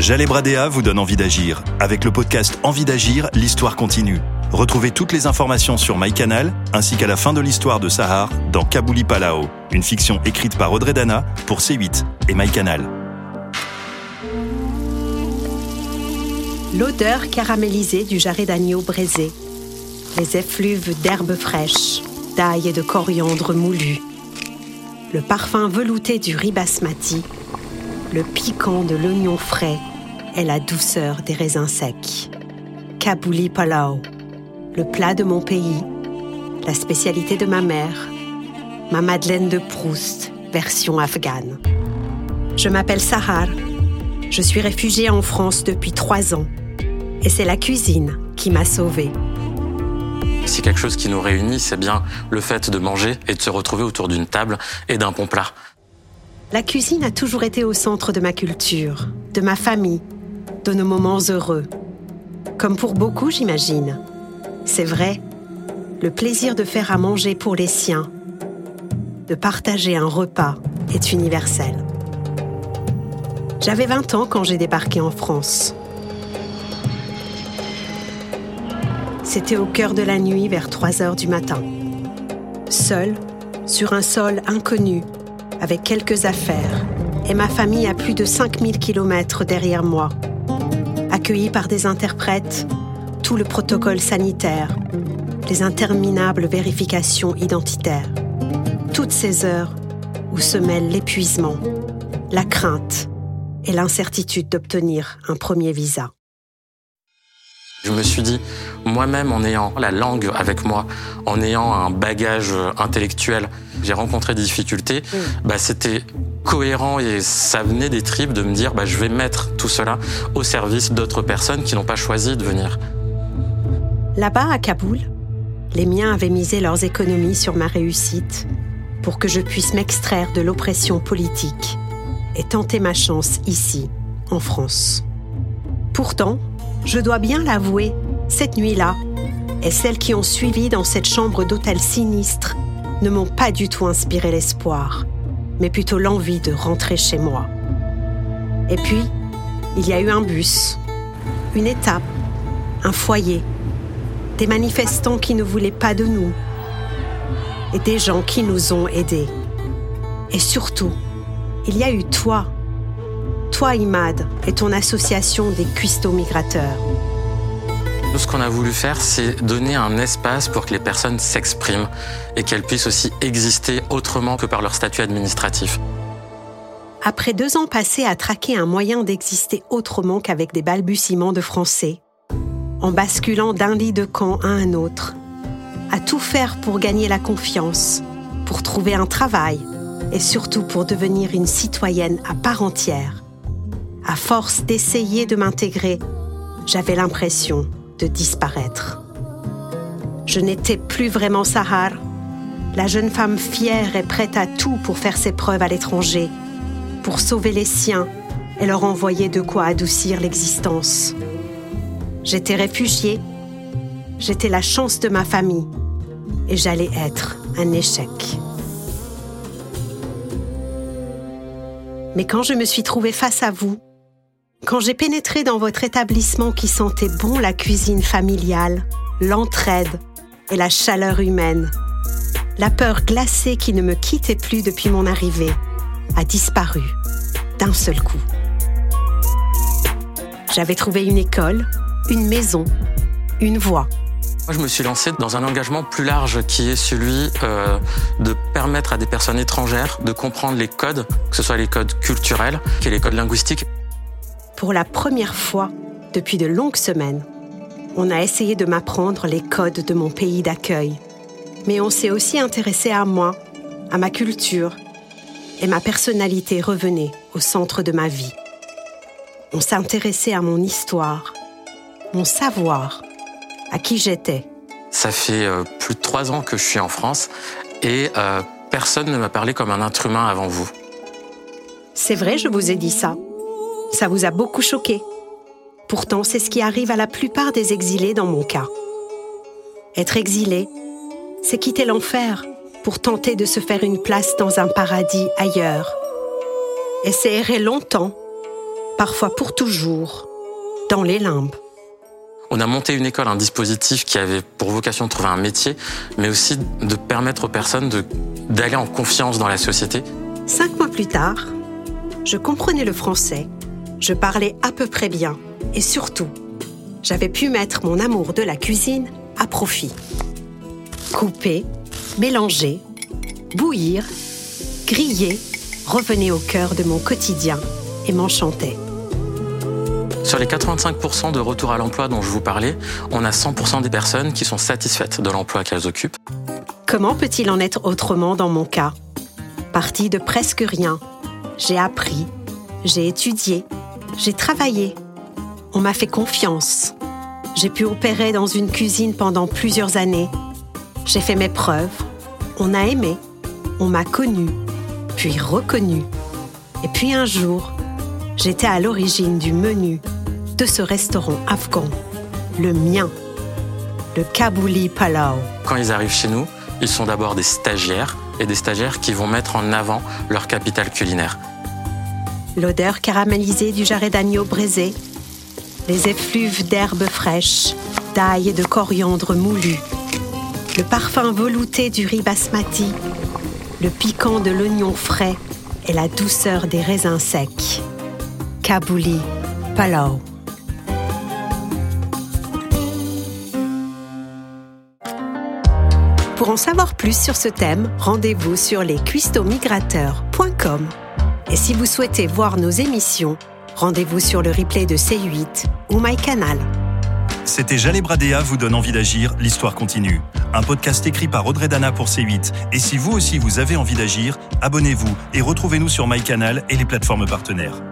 Jalé Bradéa vous donne envie d'agir. Avec le podcast Envie d'agir, l'histoire continue. Retrouvez toutes les informations sur MyCanal, ainsi qu'à la fin de l'histoire de Sahar dans Kabouli Palao, une fiction écrite par Audrey Dana pour C8 et MyCanal. L'odeur caramélisée du jarret d'agneau braisé, les effluves d'herbes fraîches, d'ail et de coriandre moulu, le parfum velouté du riz basmati, le piquant de l'oignon frais et la douceur des raisins secs. Kabouli Palao, le plat de mon pays, la spécialité de ma mère, ma Madeleine de Proust, version afghane. Je m'appelle Sahar. Je suis réfugiée en France depuis trois ans. Et c'est la cuisine qui m'a sauvée. Si quelque chose qui nous réunit, c'est bien le fait de manger et de se retrouver autour d'une table et d'un bon plat. La cuisine a toujours été au centre de ma culture, de ma famille, de nos moments heureux. Comme pour beaucoup, j'imagine. C'est vrai, le plaisir de faire à manger pour les siens, de partager un repas, est universel. J'avais 20 ans quand j'ai débarqué en France. C'était au cœur de la nuit vers 3 heures du matin. Seul, sur un sol inconnu, avec quelques affaires, et ma famille à plus de 5000 km derrière moi. Accueillie par des interprètes, tout le protocole sanitaire, les interminables vérifications identitaires. Toutes ces heures où se mêlent l'épuisement, la crainte et l'incertitude d'obtenir un premier visa. Je me suis dit, moi-même en ayant la langue avec moi, en ayant un bagage intellectuel, j'ai rencontré des difficultés, bah, c'était cohérent et ça venait des tripes de me dire bah, je vais mettre tout cela au service d'autres personnes qui n'ont pas choisi de venir. Là-bas, à Kaboul, les miens avaient misé leurs économies sur ma réussite pour que je puisse m'extraire de l'oppression politique et tenter ma chance ici, en France. Pourtant, je dois bien l'avouer, cette nuit-là, et celles qui ont suivi dans cette chambre d'hôtel sinistre ne m'ont pas du tout inspiré l'espoir, mais plutôt l'envie de rentrer chez moi. Et puis, il y a eu un bus, une étape, un foyer, des manifestants qui ne voulaient pas de nous, et des gens qui nous ont aidés. Et surtout, il y a eu toi, toi Imad et ton association des cuistots migrateurs. Nous, ce qu'on a voulu faire, c'est donner un espace pour que les personnes s'expriment et qu'elles puissent aussi exister autrement que par leur statut administratif. Après deux ans passés à traquer un moyen d'exister autrement qu'avec des balbutiements de français, en basculant d'un lit de camp à un autre, à tout faire pour gagner la confiance, pour trouver un travail et surtout pour devenir une citoyenne à part entière, à force d'essayer de m'intégrer, j'avais l'impression disparaître. Je n'étais plus vraiment Sahar, la jeune femme fière et prête à tout pour faire ses preuves à l'étranger, pour sauver les siens et leur envoyer de quoi adoucir l'existence. J'étais réfugiée, j'étais la chance de ma famille et j'allais être un échec. Mais quand je me suis trouvée face à vous, quand j'ai pénétré dans votre établissement qui sentait bon la cuisine familiale, l'entraide et la chaleur humaine, la peur glacée qui ne me quittait plus depuis mon arrivée a disparu d'un seul coup. J'avais trouvé une école, une maison, une voie. Moi, je me suis lancé dans un engagement plus large qui est celui euh, de permettre à des personnes étrangères de comprendre les codes, que ce soit les codes culturels, et les codes linguistiques pour la première fois depuis de longues semaines, on a essayé de m'apprendre les codes de mon pays d'accueil. Mais on s'est aussi intéressé à moi, à ma culture, et ma personnalité revenait au centre de ma vie. On s'est intéressé à mon histoire, mon savoir, à qui j'étais. Ça fait euh, plus de trois ans que je suis en France et euh, personne ne m'a parlé comme un être humain avant vous. C'est vrai, je vous ai dit ça. Ça vous a beaucoup choqué. Pourtant, c'est ce qui arrive à la plupart des exilés dans mon cas. Être exilé, c'est quitter l'enfer pour tenter de se faire une place dans un paradis ailleurs. Et c'est errer longtemps, parfois pour toujours, dans les limbes. On a monté une école, un dispositif qui avait pour vocation de trouver un métier, mais aussi de permettre aux personnes d'aller en confiance dans la société. Cinq mois plus tard, je comprenais le français, je parlais à peu près bien, et surtout, j'avais pu mettre mon amour de la cuisine à profit. Couper, mélanger, bouillir, griller revenait au cœur de mon quotidien et m'enchantait. Sur les 85% de retour à l'emploi dont je vous parlais, on a 100% des personnes qui sont satisfaites de l'emploi qu'elles occupent. Comment peut-il en être autrement dans mon cas? Parti de presque rien, j'ai appris, j'ai étudié, j'ai travaillé. On m'a fait confiance. J'ai pu opérer dans une cuisine pendant plusieurs années. J'ai fait mes preuves. On a aimé. On m'a connu, puis reconnu. Et puis un jour, j'étais à l'origine du menu de ce restaurant afghan, le mien, le Kabouli Palau. Quand ils arrivent chez nous, ils sont d'abord des stagiaires et des stagiaires qui vont mettre en avant leur capital culinaire. L'odeur caramélisée du jarret d'agneau braisé, les effluves d'herbes fraîches, d'ail et de coriandre moulu, le parfum velouté du riz basmati, le piquant de l'oignon frais et la douceur des raisins secs. Kabouli, Palau. Pour en savoir plus sur ce thème, rendez-vous sur lescuistomigrateurs.com. Et si vous souhaitez voir nos émissions, rendez-vous sur le replay de C8 ou MyCanal. C'était Jalé Bradéa vous donne envie d'agir, l'histoire continue. Un podcast écrit par Audrey Dana pour C8. Et si vous aussi vous avez envie d'agir, abonnez-vous et retrouvez-nous sur MyCanal et les plateformes partenaires.